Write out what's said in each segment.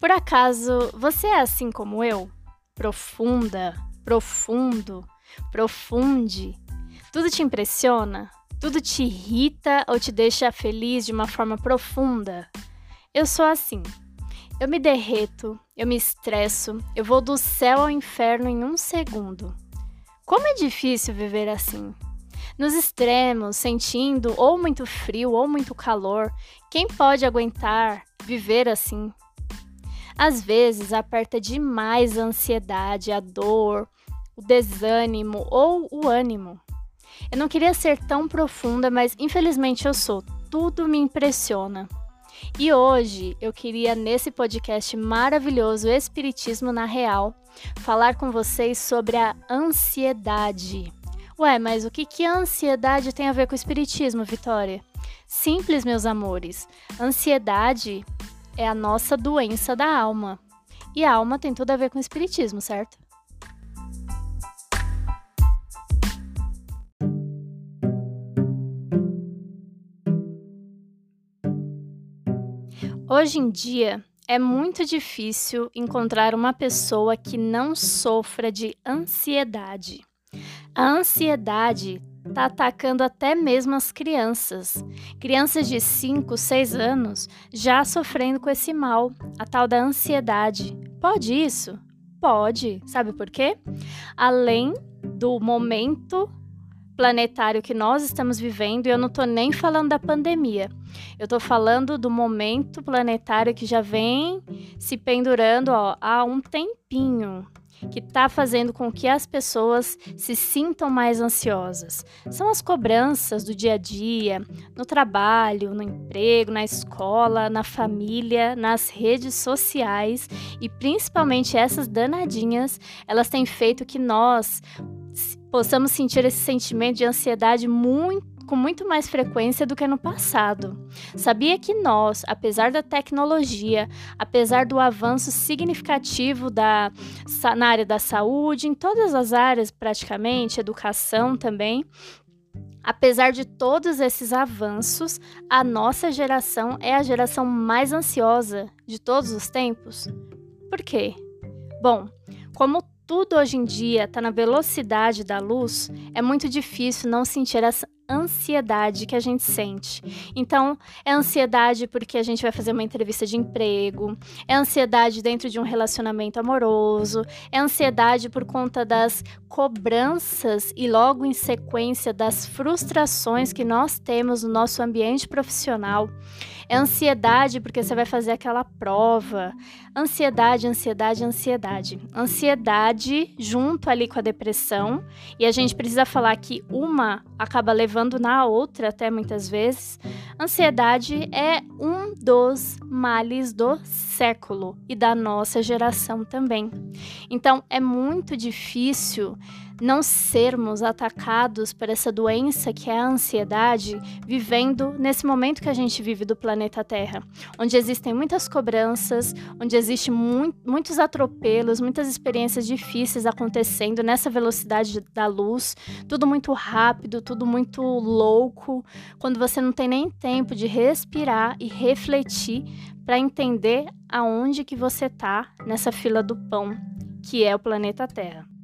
Por acaso você é assim como eu? Profunda, profundo, profunde? Tudo te impressiona? Tudo te irrita ou te deixa feliz de uma forma profunda? Eu sou assim. Eu me derreto, eu me estresso, eu vou do céu ao inferno em um segundo. Como é difícil viver assim. Nos extremos, sentindo ou muito frio ou muito calor, quem pode aguentar viver assim? Às vezes aperta demais a ansiedade, a dor, o desânimo ou o ânimo. Eu não queria ser tão profunda, mas infelizmente eu sou. Tudo me impressiona. E hoje eu queria, nesse podcast maravilhoso Espiritismo na Real, falar com vocês sobre a ansiedade. Ué, mas o que, que a ansiedade tem a ver com o Espiritismo, Vitória? Simples, meus amores. Ansiedade é a nossa doença da alma. E a alma tem tudo a ver com o espiritismo, certo? Hoje em dia, é muito difícil encontrar uma pessoa que não sofra de ansiedade. A ansiedade está atacando até mesmo as crianças. Crianças de 5, 6 anos já sofrendo com esse mal, a tal da ansiedade. Pode isso? Pode. Sabe por quê? Além do momento planetário que nós estamos vivendo, e eu não estou nem falando da pandemia. Eu estou falando do momento planetário que já vem se pendurando ó, há um tempinho que está fazendo com que as pessoas se sintam mais ansiosas. São as cobranças do dia a dia, no trabalho, no emprego, na escola, na família, nas redes sociais e principalmente essas danadinhas, elas têm feito que nós possamos sentir esse sentimento de ansiedade muito com muito mais frequência do que no passado. Sabia que nós, apesar da tecnologia, apesar do avanço significativo da, na área da saúde, em todas as áreas praticamente, educação também, Apesar de todos esses avanços, a nossa geração é a geração mais ansiosa de todos os tempos. Por quê? Bom, como tudo hoje em dia está na velocidade da luz, é muito difícil não sentir essa ansiedade que a gente sente. Então, é ansiedade porque a gente vai fazer uma entrevista de emprego, é ansiedade dentro de um relacionamento amoroso, é ansiedade por conta das cobranças e logo em sequência das frustrações que nós temos no nosso ambiente profissional. É ansiedade porque você vai fazer aquela prova. Ansiedade, ansiedade, ansiedade. Ansiedade junto ali com a depressão, e a gente precisa falar que uma acaba levando levando na outra até muitas vezes, ansiedade é um dos males do século e da nossa geração também. Então é muito difícil não sermos atacados por essa doença que é a ansiedade, vivendo nesse momento que a gente vive do planeta Terra, onde existem muitas cobranças, onde existem mu muitos atropelos, muitas experiências difíceis acontecendo nessa velocidade da luz, tudo muito rápido, tudo muito louco, quando você não tem nem tempo de respirar e refletir para entender aonde que você está nessa fila do pão, que é o planeta Terra.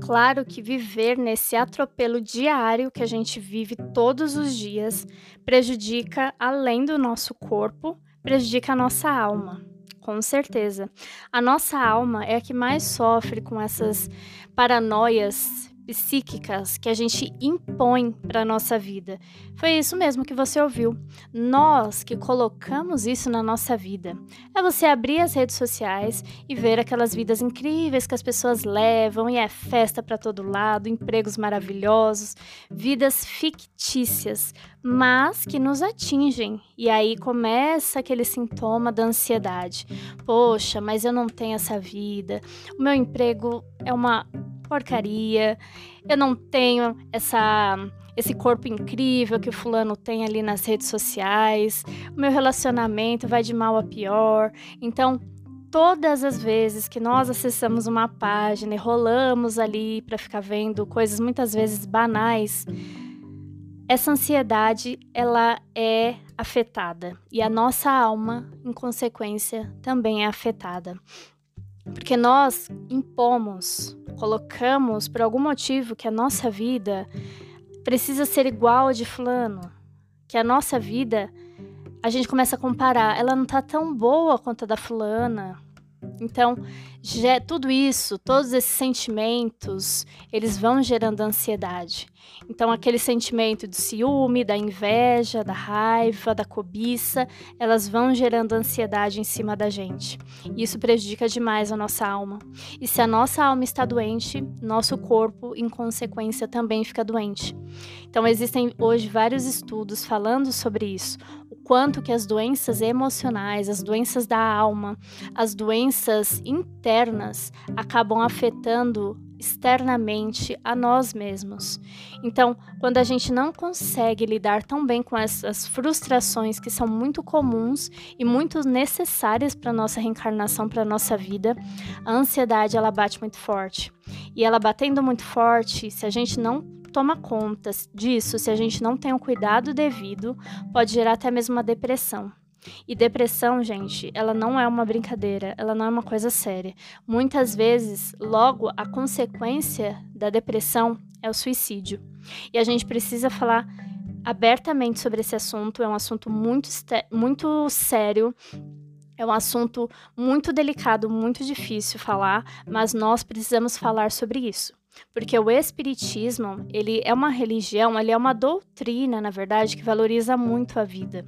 Claro que viver nesse atropelo diário que a gente vive todos os dias prejudica, além do nosso corpo, prejudica a nossa alma. Com certeza. A nossa alma é a que mais sofre com essas paranoias psíquicas que a gente impõe para nossa vida. Foi isso mesmo que você ouviu. Nós que colocamos isso na nossa vida. É você abrir as redes sociais e ver aquelas vidas incríveis que as pessoas levam e é festa para todo lado, empregos maravilhosos, vidas fictícias, mas que nos atingem. E aí começa aquele sintoma da ansiedade. Poxa, mas eu não tenho essa vida. O meu emprego é uma porcaria, eu não tenho essa esse corpo incrível que o fulano tem ali nas redes sociais, o meu relacionamento vai de mal a pior. Então, todas as vezes que nós acessamos uma página e rolamos ali para ficar vendo coisas muitas vezes banais, essa ansiedade ela é afetada e a nossa alma, em consequência, também é afetada. Porque nós impomos, colocamos por algum motivo que a nossa vida precisa ser igual a de fulano, que a nossa vida a gente começa a comparar, ela não tá tão boa quanto a da fulana. Então, tudo isso, todos esses sentimentos, eles vão gerando ansiedade. Então, aquele sentimento do ciúme, da inveja, da raiva, da cobiça, elas vão gerando ansiedade em cima da gente. Isso prejudica demais a nossa alma. E se a nossa alma está doente, nosso corpo, em consequência, também fica doente. Então, existem hoje vários estudos falando sobre isso quanto que as doenças emocionais, as doenças da alma, as doenças internas acabam afetando externamente a nós mesmos. Então, quando a gente não consegue lidar tão bem com essas frustrações que são muito comuns e muito necessárias para nossa reencarnação, para nossa vida, a ansiedade ela bate muito forte. E ela batendo muito forte, se a gente não toma conta disso, se a gente não tem o um cuidado devido, pode gerar até mesmo uma depressão. E depressão, gente, ela não é uma brincadeira, ela não é uma coisa séria. Muitas vezes, logo, a consequência da depressão é o suicídio. E a gente precisa falar abertamente sobre esse assunto, é um assunto muito, muito sério. É um assunto muito delicado, muito difícil falar, mas nós precisamos falar sobre isso. Porque o espiritismo, ele é uma religião, ele é uma doutrina, na verdade, que valoriza muito a vida.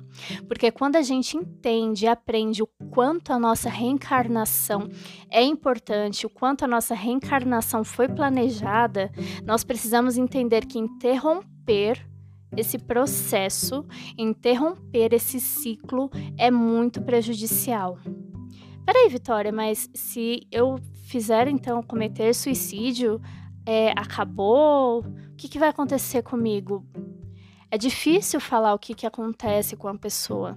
Porque quando a gente entende e aprende o quanto a nossa reencarnação é importante, o quanto a nossa reencarnação foi planejada, nós precisamos entender que interromper esse processo, interromper esse ciclo é muito prejudicial. Peraí, Vitória, mas se eu fizer então cometer suicídio, é, acabou? O que, que vai acontecer comigo? É difícil falar o que, que acontece com a pessoa.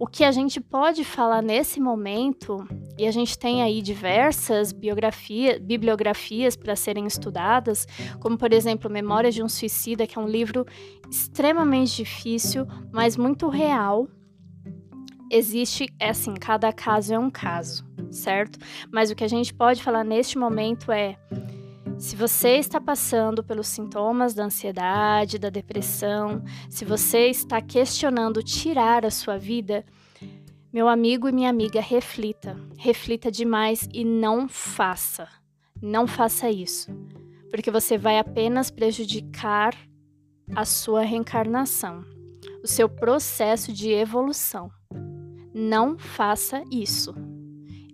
O que a gente pode falar nesse momento, e a gente tem aí diversas biografias, bibliografias para serem estudadas, como por exemplo Memórias de um Suicida, que é um livro extremamente difícil, mas muito real. Existe, é assim, cada caso é um caso, certo? Mas o que a gente pode falar neste momento é se você está passando pelos sintomas da ansiedade, da depressão, se você está questionando tirar a sua vida, meu amigo e minha amiga, reflita. Reflita demais e não faça. Não faça isso. Porque você vai apenas prejudicar a sua reencarnação, o seu processo de evolução. Não faça isso.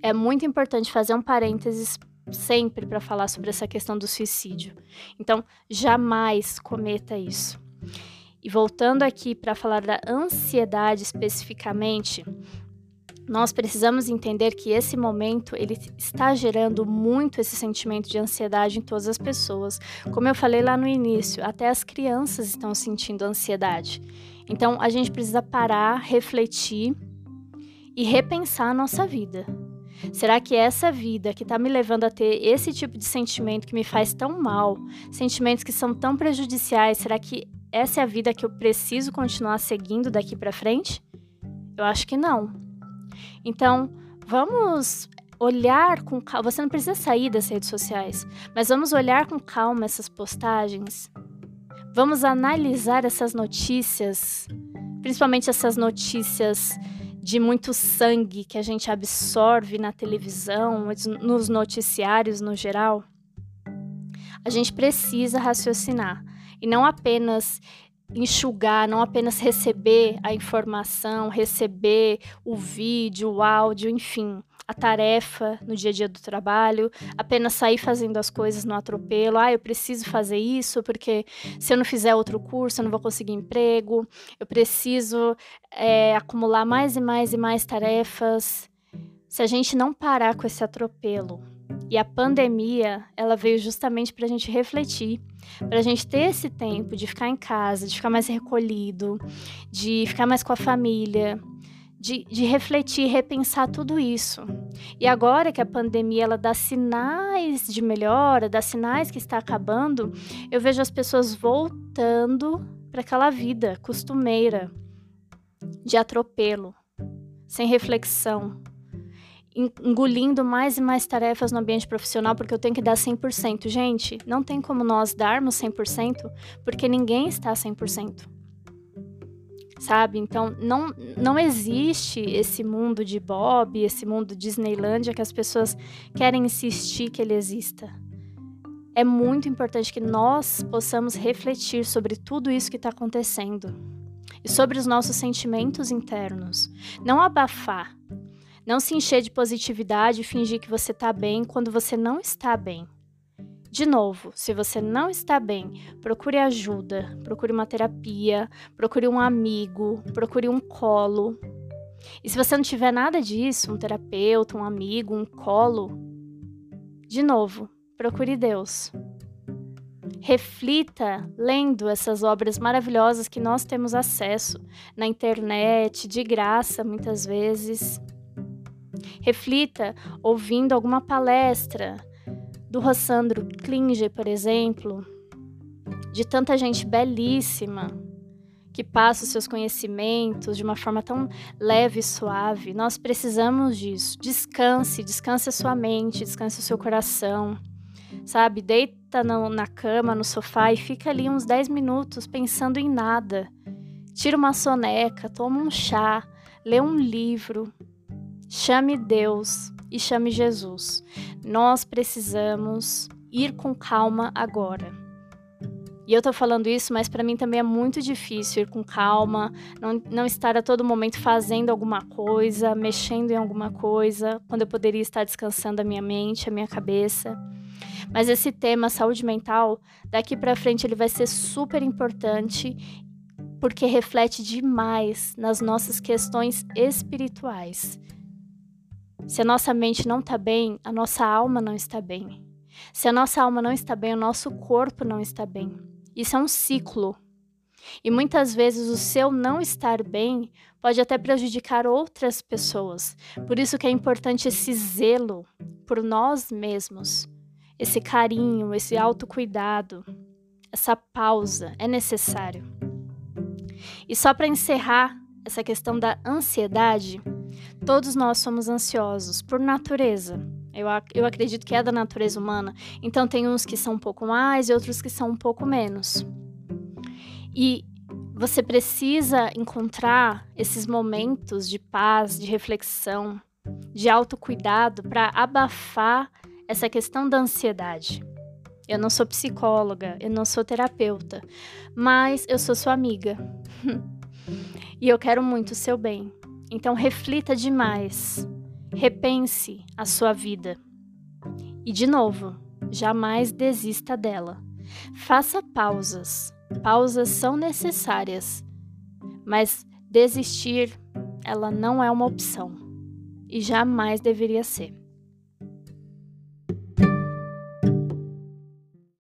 É muito importante fazer um parênteses sempre para falar sobre essa questão do suicídio. Então, jamais cometa isso. E voltando aqui para falar da ansiedade especificamente, nós precisamos entender que esse momento ele está gerando muito esse sentimento de ansiedade em todas as pessoas. Como eu falei lá no início, até as crianças estão sentindo ansiedade. Então a gente precisa parar, refletir e repensar a nossa vida. Será que essa vida que está me levando a ter esse tipo de sentimento que me faz tão mal, sentimentos que são tão prejudiciais, será que essa é a vida que eu preciso continuar seguindo daqui para frente? Eu acho que não. Então, vamos olhar com calma. Você não precisa sair das redes sociais, mas vamos olhar com calma essas postagens. Vamos analisar essas notícias, principalmente essas notícias de muito sangue que a gente absorve na televisão, nos noticiários no geral, a gente precisa raciocinar. E não apenas enxugar, não apenas receber a informação, receber o vídeo, o áudio, enfim, a tarefa no dia a dia do trabalho, apenas sair fazendo as coisas no atropelo. Ah, eu preciso fazer isso porque se eu não fizer outro curso eu não vou conseguir emprego. Eu preciso é, acumular mais e mais e mais tarefas. Se a gente não parar com esse atropelo e a pandemia, ela veio justamente para a gente refletir, para a gente ter esse tempo de ficar em casa, de ficar mais recolhido, de ficar mais com a família, de, de refletir, repensar tudo isso. E agora que a pandemia ela dá sinais de melhora, dá sinais que está acabando, eu vejo as pessoas voltando para aquela vida costumeira de atropelo, sem reflexão, engolindo mais e mais tarefas no ambiente profissional porque eu tenho que dar 100%. Gente, não tem como nós darmos 100% porque ninguém está 100% sabe? Então, não, não existe esse mundo de Bob, esse mundo Disneylândia que as pessoas querem insistir que ele exista. É muito importante que nós possamos refletir sobre tudo isso que está acontecendo e sobre os nossos sentimentos internos. Não abafar, não se encher de positividade e fingir que você está bem quando você não está bem. De novo, se você não está bem, procure ajuda, procure uma terapia, procure um amigo, procure um colo. E se você não tiver nada disso, um terapeuta, um amigo, um colo, de novo, procure Deus. Reflita lendo essas obras maravilhosas que nós temos acesso na internet, de graça muitas vezes. Reflita ouvindo alguma palestra, do Rossandro Klinger, por exemplo, de tanta gente belíssima que passa os seus conhecimentos de uma forma tão leve e suave. Nós precisamos disso. Descanse, descanse a sua mente, descanse o seu coração. Sabe, deita no, na cama, no sofá e fica ali uns 10 minutos pensando em nada. Tira uma soneca, toma um chá, lê um livro, chame Deus, e chame Jesus. Nós precisamos ir com calma agora. E eu tô falando isso, mas para mim também é muito difícil ir com calma, não, não estar a todo momento fazendo alguma coisa, mexendo em alguma coisa, quando eu poderia estar descansando a minha mente, a minha cabeça. Mas esse tema, saúde mental, daqui para frente ele vai ser super importante porque reflete demais nas nossas questões espirituais. Se a nossa mente não está bem, a nossa alma não está bem. Se a nossa alma não está bem, o nosso corpo não está bem. Isso é um ciclo. E muitas vezes o seu não estar bem pode até prejudicar outras pessoas. Por isso que é importante esse zelo por nós mesmos, esse carinho, esse autocuidado, essa pausa é necessário. E só para encerrar essa questão da ansiedade, Todos nós somos ansiosos por natureza. Eu, eu acredito que é da natureza humana. Então, tem uns que são um pouco mais e outros que são um pouco menos. E você precisa encontrar esses momentos de paz, de reflexão, de autocuidado para abafar essa questão da ansiedade. Eu não sou psicóloga, eu não sou terapeuta, mas eu sou sua amiga. e eu quero muito o seu bem. Então reflita demais, repense a sua vida. E de novo, jamais desista dela. Faça pausas. Pausas são necessárias, mas desistir, ela não é uma opção e jamais deveria ser.